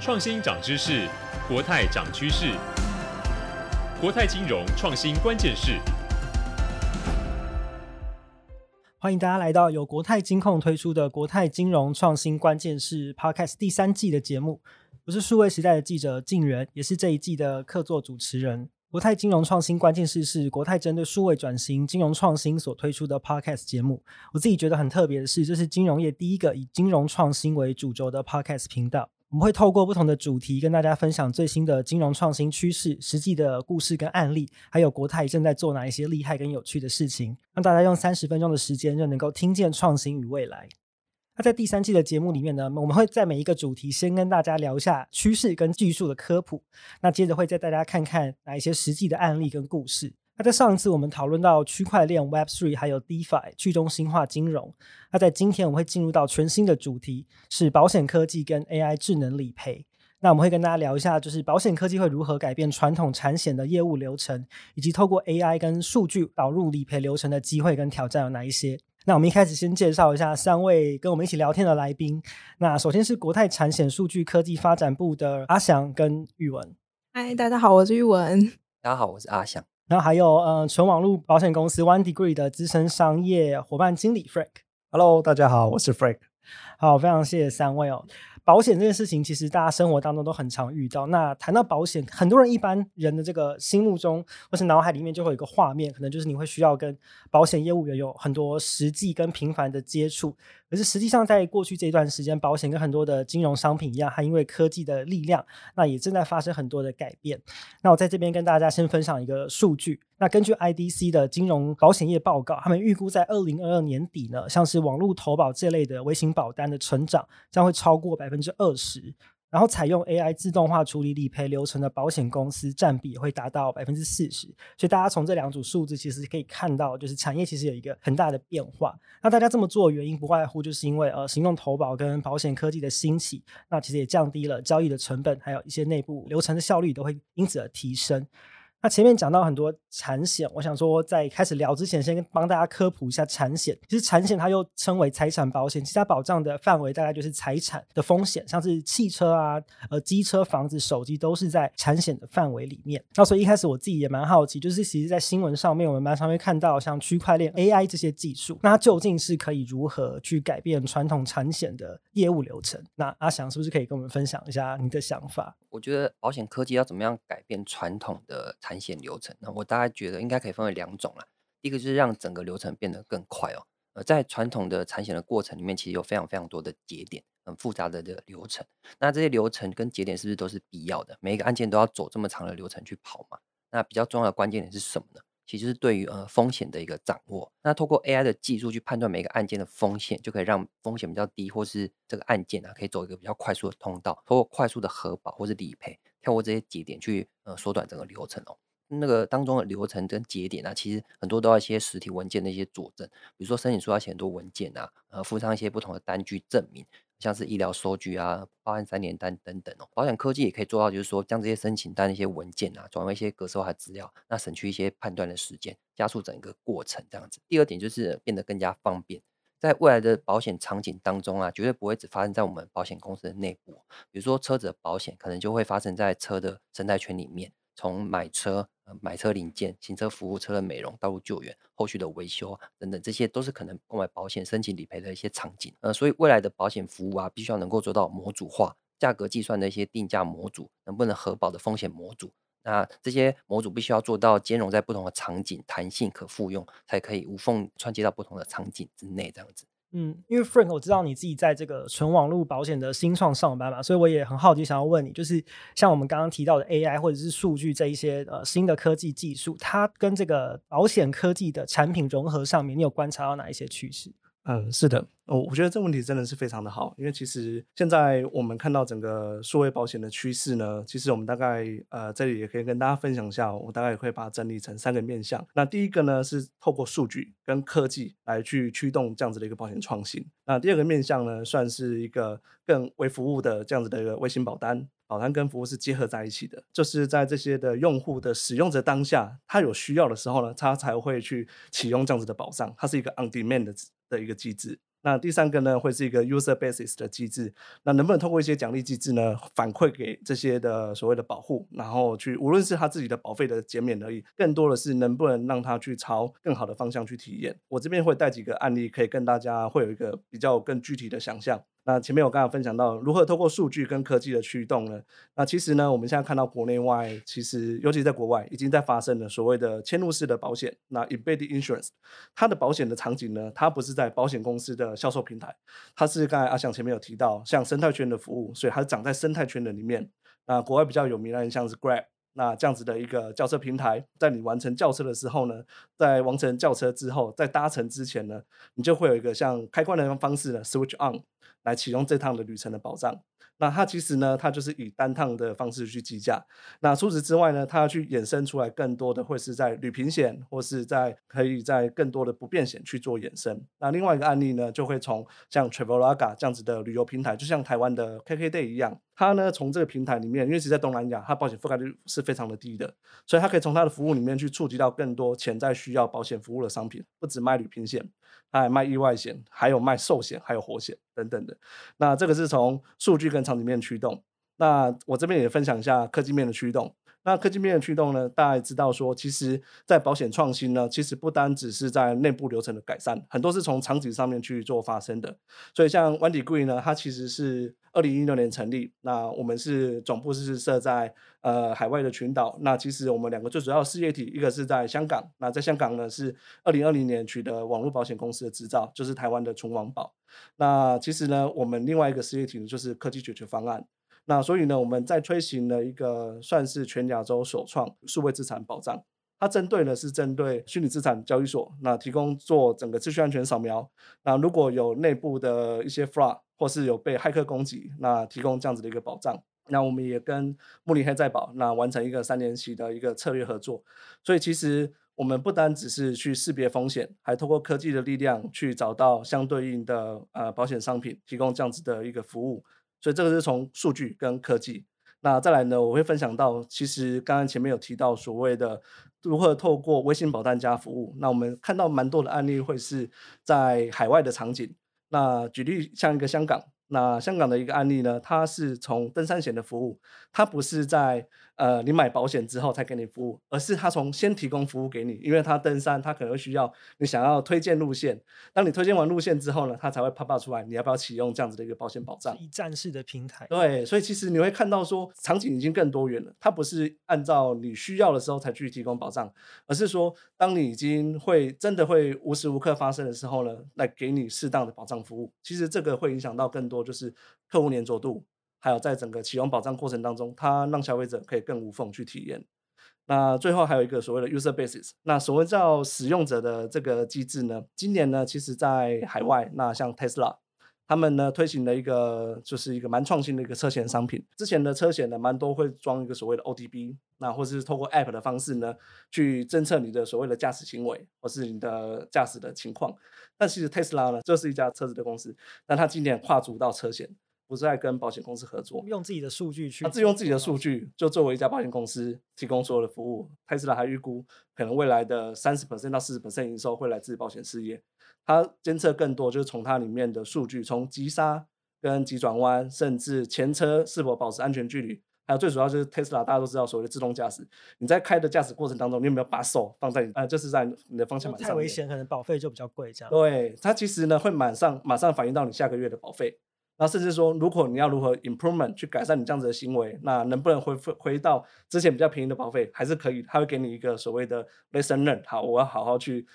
创新涨知识，国泰涨趋势。国泰金融创新关键是，欢迎大家来到由国泰金控推出的国泰金融创新关键是 Podcast 第三季的节目。我是数位时代的记者静媛，也是这一季的客座主持人。国泰金融创新关键是是国泰针对数位转型、金融创新所推出的 Podcast 节目。我自己觉得很特别的是，这是金融业第一个以金融创新为主轴的 Podcast 频道。我们会透过不同的主题跟大家分享最新的金融创新趋势、实际的故事跟案例，还有国泰正在做哪一些厉害跟有趣的事情，让大家用三十分钟的时间就能够听见创新与未来。那在第三季的节目里面呢，我们会在每一个主题先跟大家聊一下趋势跟技术的科普，那接着会带大家看看哪一些实际的案例跟故事。那在上一次我们讨论到区块链 Web3 还有 DeFi 去中心化金融，那在今天我们会进入到全新的主题，是保险科技跟 AI 智能理赔。那我们会跟大家聊一下，就是保险科技会如何改变传统产险的业务流程，以及透过 AI 跟数据导入理赔流程的机会跟挑战有哪一些。那我们一开始先介绍一下三位跟我们一起聊天的来宾。那首先是国泰产险数据科技发展部的阿翔跟玉文。嗨，大家好，我是玉文。大家好，我是阿翔。然后还有呃，纯网络保险公司 One Degree 的资深商业伙伴经理 Frank。Hello，大家好，我是 Frank。好，非常谢谢三位哦。保险这件事情，其实大家生活当中都很常遇到。那谈到保险，很多人一般人的这个心目中或是脑海里面就会有一个画面，可能就是你会需要跟保险业务员有很多实际跟频繁的接触。可是实际上，在过去这段时间，保险跟很多的金融商品一样，它因为科技的力量，那也正在发生很多的改变。那我在这边跟大家先分享一个数据。那根据 IDC 的金融保险业报告，他们预估在二零二二年底呢，像是网络投保这类的微型保单的成长将会超过百分之二十。然后采用 AI 自动化处理理赔流程的保险公司占比也会达到百分之四十，所以大家从这两组数字其实可以看到，就是产业其实有一个很大的变化。那大家这么做原因不外乎就是因为呃行动投保跟保险科技的兴起，那其实也降低了交易的成本，还有一些内部流程的效率都会因此而提升。那前面讲到很多产险，我想说在开始聊之前，先帮大家科普一下产险。其实产险它又称为财产保险，其它保障的范围大概就是财产的风险，像是汽车啊、呃机车、房子、手机都是在产险的范围里面。那所以一开始我自己也蛮好奇，就是其实在新闻上面我们蛮常会看到像区块链、AI 这些技术，那它究竟是可以如何去改变传统产险的业务流程？那阿翔是不是可以跟我们分享一下你的想法？我觉得保险科技要怎么样改变传统的产险流程？那我大概觉得应该可以分为两种啦。第一个就是让整个流程变得更快哦。呃，在传统的产险的过程里面，其实有非常非常多的节点，很复杂的的流程。那这些流程跟节点是不是都是必要的？每一个案件都要走这么长的流程去跑嘛？那比较重要的关键点是什么呢？其实是对于呃风险的一个掌握，那透过 AI 的技术去判断每个案件的风险，就可以让风险比较低，或是这个案件啊可以走一个比较快速的通道，透过快速的核保或是理赔，跳过这些节点去呃缩短整个流程哦。那个当中的流程跟节点啊，其实很多都要一些实体文件的一些佐证，比如说申请书要写很多文件啊，呃附上一些不同的单据证明。像是医疗收据啊、报案三联单等等哦，保险科技也可以做到，就是说将这些申请单的一些文件啊，转为一些格式化资料，那省去一些判断的时间，加速整个过程这样子。第二点就是变得更加方便，在未来的保险场景当中啊，绝对不会只发生在我们保险公司的内部，比如说车子的保险，可能就会发生在车的生态圈里面。从买车、呃、买车零件、行车服务、车的美容、道路救援、后续的维修等等，这些都是可能购买保险、申请理赔的一些场景。呃，所以未来的保险服务啊，必须要能够做到模组化，价格计算的一些定价模组，能不能核保的风险模组，那这些模组必须要做到兼容在不同的场景，弹性可复用，才可以无缝串接到不同的场景之内，这样子。嗯，因为 Frank，我知道你自己在这个纯网络保险的新创上班嘛，所以我也很好奇，想要问你，就是像我们刚刚提到的 AI 或者是数据这一些呃新的科技技术，它跟这个保险科技的产品融合上面，你有观察到哪一些趋势？嗯，是的，哦我觉得这个问题真的是非常的好，因为其实现在我们看到整个数位保险的趋势呢，其实我们大概呃这里也可以跟大家分享一下，我大概也会把它整理成三个面向。那第一个呢是透过数据跟科技来去驱动这样子的一个保险创新。那第二个面向呢，算是一个更为服务的这样子的一个微型保单，保单跟服务是结合在一起的，就是在这些的用户的使用者当下，他有需要的时候呢，他才会去启用这样子的保障，它是一个 on demand 的。的一个机制，那第三个呢，会是一个 user basis 的机制。那能不能通过一些奖励机制呢，反馈给这些的所谓的保护，然后去无论是他自己的保费的减免而已，更多的是能不能让他去朝更好的方向去体验。我这边会带几个案例，可以跟大家会有一个比较更具体的想象。那前面我刚刚分享到如何透过数据跟科技的驱动呢？那其实呢，我们现在看到国内外，其实尤其在国外已经在发生了所谓的嵌入式的保险，那 embedded insurance，它的保险的场景呢，它不是在保险公司的销售平台，它是刚才阿翔前面有提到，像生态圈的服务，所以它长在生态圈的里面。那国外比较有名的，像是 Grab，那这样子的一个轿车平台，在你完成轿车的时候呢，在完成轿车之后，在搭乘之前呢，你就会有一个像开关的方式呢，switch on。来启用这趟的旅程的保障，那它其实呢，它就是以单趟的方式去计价。那除此之外呢，它要去衍生出来更多的，会是在旅平险，或是在可以在更多的不便险去做衍生。那另外一个案例呢，就会从像 Traveloka 这样子的旅游平台，就像台湾的 KKday 一样。它呢，从这个平台里面，因为其实在东南亚，它保险覆盖率是非常的低的，所以它可以从它的服务里面去触及到更多潜在需要保险服务的商品，不止卖旅平险，他还卖意外险，还有卖寿险，还有活险等等的。那这个是从数据跟场景面驱动。那我这边也分享一下科技面的驱动。那科技面的驱动呢，大家也知道说，其实在保险创新呢，其实不单只是在内部流程的改善，很多是从场景上面去做发生的。所以像 OneDegree 呢，它其实是二零一六年成立，那我们是总部是设在呃海外的群岛。那其实我们两个最主要的事业体，一个是在香港，那在香港呢是二零二零年取得网络保险公司的执照，就是台湾的纯网保。那其实呢，我们另外一个事业体就是科技解决方案。那所以呢，我们在推行了一个算是全亚洲首创数位资产保障，它针对的是针对虚拟资产交易所，那提供做整个秩序安全扫描。那如果有内部的一些 fraud 或是有被骇客攻击，那提供这样子的一个保障。那我们也跟慕尼黑再保那完成一个三年期的一个策略合作。所以其实我们不单只是去识别风险，还透过科技的力量去找到相对应的呃保险商品，提供这样子的一个服务。所以这个是从数据跟科技，那再来呢，我会分享到，其实刚刚前面有提到所谓的如何透过微信保单加服务，那我们看到蛮多的案例会是在海外的场景，那举例像一个香港。那香港的一个案例呢，它是从登山险的服务，它不是在呃你买保险之后才给你服务，而是他从先提供服务给你，因为他登山，他可能会需要你想要推荐路线，当你推荐完路线之后呢，他才会 pop up 出来，你要不要启用这样子的一个保险保障？一站式的平台。对，所以其实你会看到说场景已经更多元了，它不是按照你需要的时候才去提供保障，而是说当你已经会真的会无时无刻发生的时候呢，来给你适当的保障服务。其实这个会影响到更多。就是客户粘着度，还有在整个启用保障过程当中，它让消费者可以更无缝去体验。那最后还有一个所谓的 user basis，那所谓叫使用者的这个机制呢，今年呢，其实在海外，那像 Tesla，他们呢推行了一个就是一个蛮创新的一个车险商品。之前的车险呢，蛮多会装一个所谓的 ODB，那或是透过 App 的方式呢，去侦测你的所谓的驾驶行为，或是你的驾驶的情况。但其实特斯拉呢，就是一家车子的公司，但它今年跨足到车险，不是在跟保险公司合作，用自己的数据去，他自用自己的数据，就作为一家保险公司提供所有的服务。特斯拉还预估，可能未来的三十 percent 到四十 percent 营收会来自保险事业。它监测更多，就是从它里面的数据，从急刹跟急转弯，甚至前车是否保持安全距离。还有最主要就是特斯拉，大家都知道所谓的自动驾驶。你在开的驾驶过程当中，你有没有把手放在你呃，就是在你的方向盘上？太危险，可能保费就比较贵，这样。对，它其实呢会马上马上反映到你下个月的保费。那甚至说，如果你要如何 improvement 去改善你这样子的行为，那能不能回回到之前比较便宜的保费，还是可以？他会给你一个所谓的 lesson learned。好，我要好好去。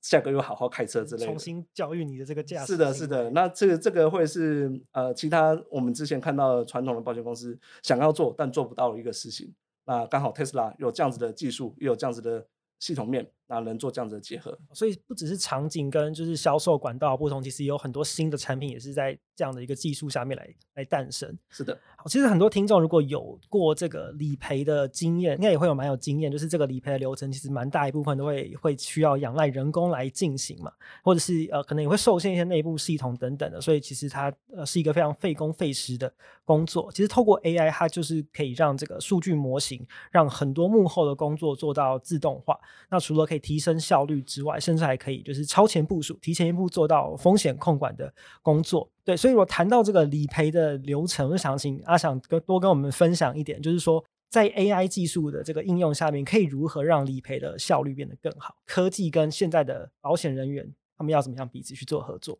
下个月好好开车之类的，重新教育你的这个驾驶。是的，是的。那这个这个会是呃，其他我们之前看到的传统的保险公司想要做但做不到的一个事情。那刚好 Tesla 有这样子的技术，也有这样子的系统面。那能做这样子的结合，所以不只是场景跟就是销售管道不同，其实也有很多新的产品也是在这样的一个技术下面来来诞生。是的，好，其实很多听众如果有过这个理赔的经验，应该也会有蛮有经验，就是这个理赔的流程其实蛮大一部分都会会需要仰赖人工来进行嘛，或者是呃可能也会受限一些内部系统等等的，所以其实它呃是一个非常费工费时的工作。其实透过 AI，它就是可以让这个数据模型让很多幕后的工作做到自动化。那除了可以以提升效率之外，甚至还可以就是超前部署、提前一步做到风险控管的工作。对，所以我谈到这个理赔的流程，我就想请阿想跟多跟我们分享一点，就是说在 AI 技术的这个应用下面，可以如何让理赔的效率变得更好？科技跟现在的保险人员他们要怎么样彼此去做合作？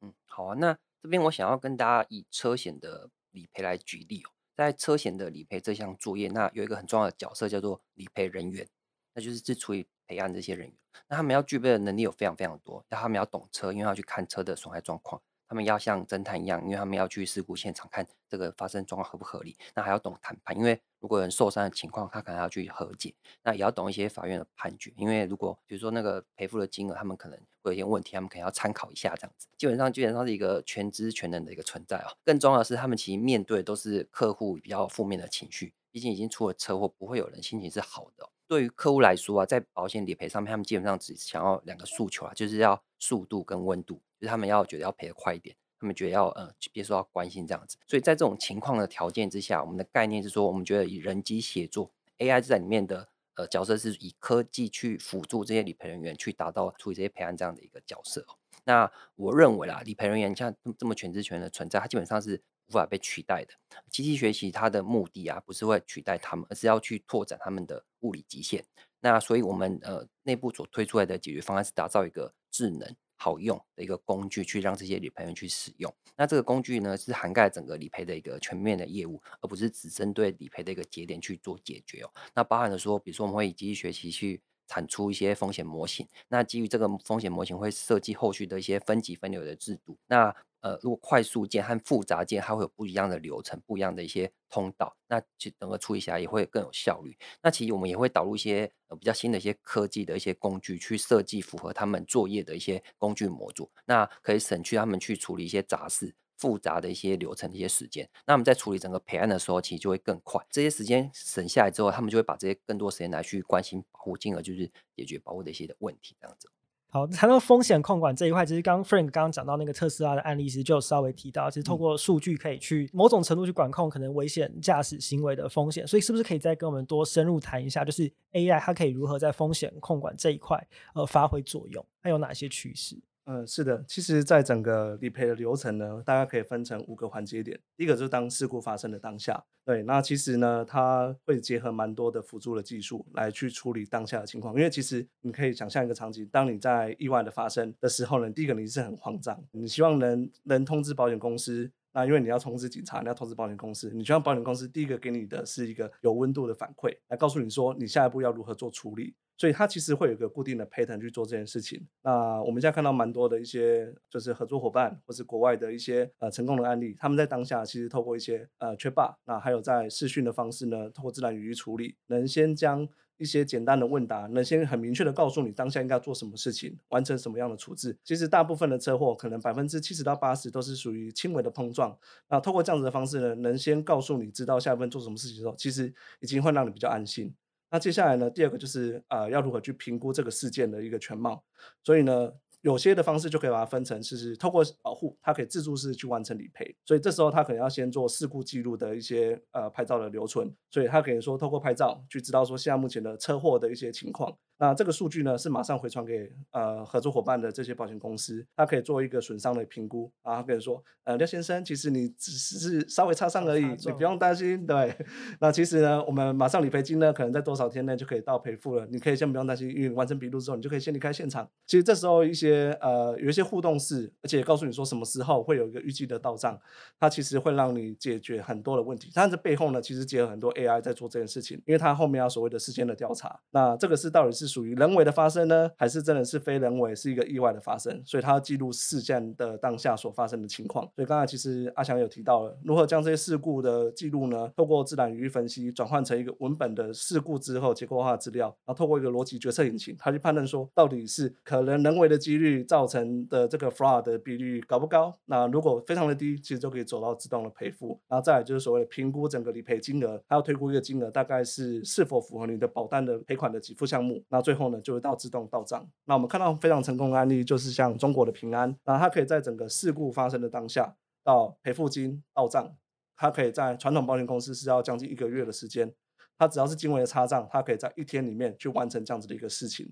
嗯，好啊，那这边我想要跟大家以车险的理赔来举例哦。在车险的理赔这项作业，那有一个很重要的角色叫做理赔人员，那就是是处理赔案这些人员。那他们要具备的能力有非常非常多，那他们要懂车，因为要去看车的损害状况。他们要像侦探一样，因为他们要去事故现场看这个发生状况合不合理。那还要懂谈判，因为如果有人受伤的情况，他可能要去和解。那也要懂一些法院的判决，因为如果比如说那个赔付的金额，他们可能会有一些问题，他们可能要参考一下这样子。基本上基本上是一个全知全能的一个存在啊。更重要的是，他们其实面对都是客户比较负面的情绪，毕竟已经出了车祸，不会有人心情是好的。对于客户来说啊，在保险理赔上面，他们基本上只想要两个诉求啊，就是要速度跟温度，就是他们要觉得要赔得快一点。他们觉得要呃，别说要关心这样子，所以在这种情况的条件之下，我们的概念是说，我们觉得以人机协作，AI 在里面的呃角色是以科技去辅助这些理赔人员去达到处理这些赔案这样的一个角色。那我认为啦，理赔人员像这么全职全的存在，它基本上是无法被取代的。机器学习它的目的啊，不是会取代他们，而是要去拓展他们的物理极限。那所以我们呃内部所推出来的解决方案是打造一个智能。好用的一个工具，去让这些理赔员去使用。那这个工具呢，是涵盖整个理赔的一个全面的业务，而不是只针对理赔的一个节点去做解决哦。那包含了说，比如说我们会以机器学习去产出一些风险模型，那基于这个风险模型会设计后续的一些分级分流的制度。那呃，如果快速件和复杂件，它会有不一样的流程，不一样的一些通道，那其整个处理起来也会更有效率。那其实我们也会导入一些呃比较新的一些科技的一些工具，去设计符合他们作业的一些工具模组，那可以省去他们去处理一些杂事、复杂的一些流程的一些时间。那我们在处理整个赔案的时候，其实就会更快。这些时间省下来之后，他们就会把这些更多时间来去关心保护，进而就是解决保护的一些的问题，这样子。好，谈到风险控管这一块，其实刚 Frank 刚刚讲到那个特斯拉的案例其实，就稍微提到，其实透过数据可以去某种程度去管控可能危险驾驶行为的风险。所以，是不是可以再跟我们多深入谈一下，就是 AI 它可以如何在风险控管这一块呃发挥作用，它有哪些趋势？嗯，是的，其实，在整个理赔的流程呢，大家可以分成五个环节点。第一个就是当事故发生的当下，对，那其实呢，它会结合蛮多的辅助的技术来去处理当下的情况。因为其实你可以想象一个场景，当你在意外的发生的时候呢，第一个你是很慌张，你希望能能通知保险公司，那因为你要通知警察，你要通知保险公司，你希望保险公司第一个给你的是一个有温度的反馈，来告诉你说你下一步要如何做处理。所以它其实会有一个固定的 pattern 去做这件事情。那我们现在看到蛮多的一些就是合作伙伴，或是国外的一些呃成功的案例，他们在当下其实透过一些呃 chatbot，那还有在视讯的方式呢，透过自然语义处理，能先将一些简单的问答，能先很明确的告诉你当下应该做什么事情，完成什么样的处置。其实大部分的车祸可能百分之七十到八十都是属于轻微的碰撞。那透过这样子的方式呢，能先告诉你知道下一步做什么事情的时候，其实已经会让你比较安心。那接下来呢，第二个就是呃，要如何去评估这个事件的一个全貌。所以呢，有些的方式就可以把它分成，是透过保护，它可以自助式去完成理赔。所以这时候他可能要先做事故记录的一些呃拍照的留存。所以他可以说透过拍照去知道说现在目前的车祸的一些情况。那这个数据呢，是马上回传给呃合作伙伴的这些保险公司，他可以做一个损伤的评估，然后他可以说，呃廖先生，其实你只是稍微擦伤而已，你不用担心。对，那其实呢，我们马上理赔金呢，可能在多少天内就可以到赔付了，你可以先不用担心，因为完成笔录之后，你就可以先离开现场。其实这时候一些呃有一些互动式，而且告诉你说什么时候会有一个预计的到账，它其实会让你解决很多的问题。但是背后呢，其实结合很多 AI 在做这件事情，因为它后面要所谓的事件的调查，那这个是到底是。是属于人为的发生呢，还是真的是非人为，是一个意外的发生？所以它要记录事件的当下所发生的情况。所以刚才其实阿强有提到了，如何将这些事故的记录呢，透过自然语义分析转换成一个文本的事故之后结构化资料，然后透过一个逻辑决策引擎，它去判断说到底是可能人为的几率造成的这个 fraud 的比率高不高？那如果非常的低，其实就可以走到自动的赔付。然后再来就是所谓的评估整个理赔金额，还要推估一个金额大概是是否符合你的保单的赔款的给付项目。那最后呢，就会到自动到账。那我们看到非常成功的案例，就是像中国的平安，那它可以在整个事故发生的当下到赔付金到账，它可以在传统保险公司是要将近一个月的时间，它只要是轻微的差账，它可以在一天里面去完成这样子的一个事情。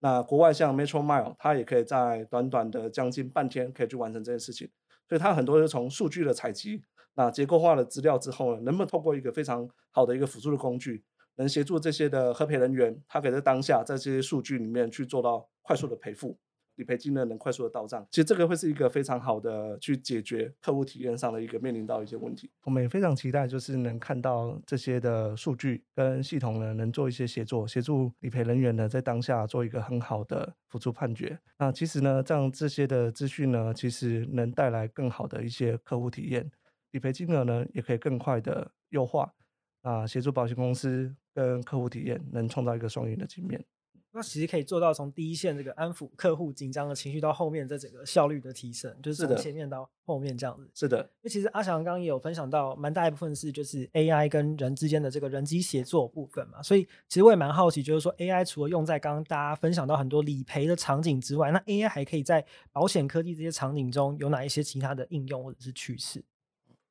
那国外像 Metromile，它也可以在短短的将近半天可以去完成这件事情。所以它很多是从数据的采集，那结构化的资料之后呢，能不能透过一个非常好的一个辅助的工具，能协助这些的核赔人员，他可以在当下在这些数据里面去做到快速的赔付。理赔金呢能快速的到账，其实这个会是一个非常好的去解决客户体验上的一个面临到一些问题。我们也非常期待，就是能看到这些的数据跟系统呢，能做一些协作，协助理赔人员呢在当下做一个很好的辅助判决。那其实呢，这样这些的资讯呢，其实能带来更好的一些客户体验，理赔金额呢也可以更快的优化，啊，协助保险公司跟客户体验，能创造一个双赢的局面。那其实可以做到从第一线这个安抚客户紧张的情绪，到后面这整个效率的提升，就是从前面到后面这样子。是的，因为其实阿翔刚刚也有分享到，蛮大一部分是就是 AI 跟人之间的这个人机协作部分嘛。所以其实我也蛮好奇，就是说 AI 除了用在刚刚大家分享到很多理赔的场景之外，那 AI 还可以在保险科技这些场景中有哪一些其他的应用或者是趋势？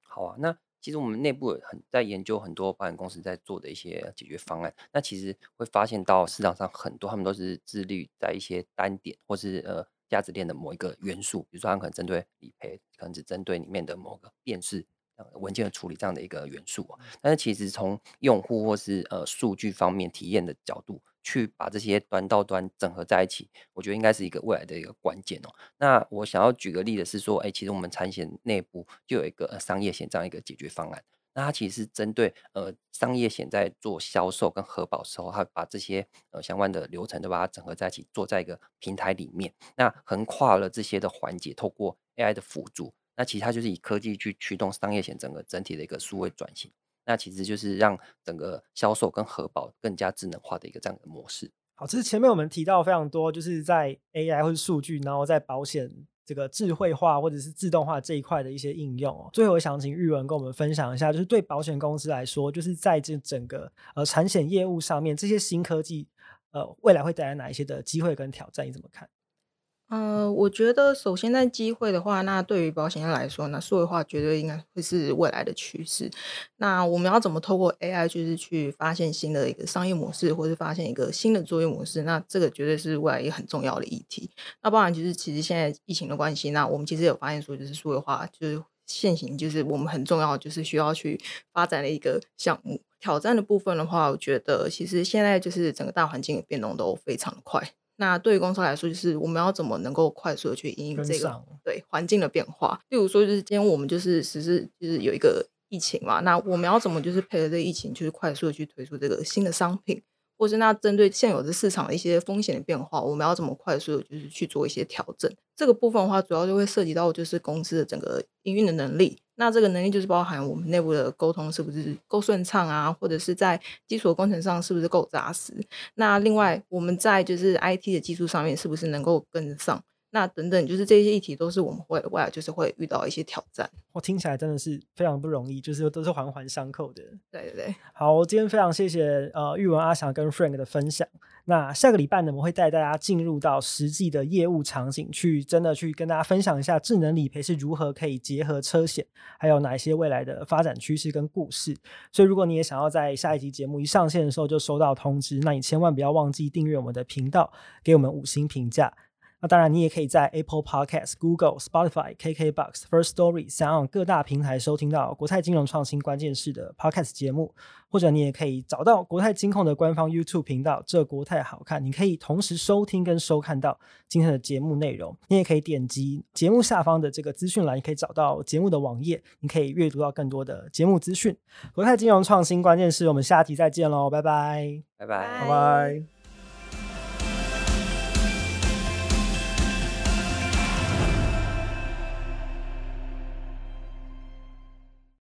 好啊，那。其实我们内部很在研究很多保险公司在做的一些解决方案，那其实会发现到市场上很多他们都是自律在一些单点或是呃价值链的某一个元素，比如说他们可能针对理赔，可能只针对里面的某个辨识文件的处理这样的一个元素，但是其实从用户或是呃数据方面体验的角度。去把这些端到端整合在一起，我觉得应该是一个未来的一个关键哦。那我想要举个例子是说，哎，其实我们产险内部就有一个商业险这样一个解决方案。那它其实是针对呃商业险在做销售跟核保时候，它把这些呃相关的流程都把它整合在一起，做在一个平台里面。那横跨了这些的环节，透过 AI 的辅助，那其实它就是以科技去驱动商业险整个整体的一个数位转型。那其实就是让整个销售跟核保更加智能化的一个这样的模式。好，其实前面我们提到非常多，就是在 AI 或者数据，然后在保险这个智慧化或者是自动化这一块的一些应用哦。最后，我想请玉文跟我们分享一下，就是对保险公司来说，就是在这整个呃产险业务上面，这些新科技呃未来会带来哪一些的机会跟挑战？你怎么看？呃，我觉得首先在机会的话，那对于保险业来说，那数位化绝对应该会是未来的趋势。那我们要怎么透过 AI 就是去发现新的一个商业模式，或是发现一个新的作业模式？那这个绝对是未来一个很重要的议题。那包含就是其实现在疫情的关系，那我们其实有发现说，就是数位化就是现行，就是我们很重要就是需要去发展的一个项目。挑战的部分的话，我觉得其实现在就是整个大环境的变动都非常快。那对于公司来说，就是我们要怎么能够快速的去应应这个对环境的变化？例如说，就是今天我们就是实施就是有一个疫情嘛，那我们要怎么就是配合这个疫情，就是快速的去推出这个新的商品？就是那针对现有的市场的一些风险的变化，我们要怎么快速的就是去做一些调整？这个部分的话，主要就会涉及到就是公司的整个营运的能力。那这个能力就是包含我们内部的沟通是不是够顺畅啊，或者是在基础的工程上是不是够扎实？那另外我们在就是 IT 的技术上面是不是能够跟上？那等等，就是这些议题都是我们会未来就是会遇到一些挑战。我听起来真的是非常不容易，就是都是环环相扣的。对对对，好，今天非常谢谢呃玉文阿翔跟 Frank 的分享。那下个礼拜呢，我们会带大家进入到实际的业务场景，去真的去跟大家分享一下智能理赔是如何可以结合车险，还有哪一些未来的发展趋势跟故事。所以，如果你也想要在下一集节目一上线的时候就收到通知，那你千万不要忘记订阅我们的频道，给我们五星评价。那当然，你也可以在 Apple Podcast、Google、Spotify、KKBox、First Story 等各大平台收听到国泰金融创新关键式的 Podcast 节目，或者你也可以找到国泰金控的官方 YouTube 频道“这国泰好看”，你可以同时收听跟收看到今天的节目内容。你也可以点击节目下方的这个资讯栏，你可以找到节目的网页，你可以阅读到更多的节目资讯。国泰金融创新关键势，我们下期再见喽，拜拜，拜拜，拜拜。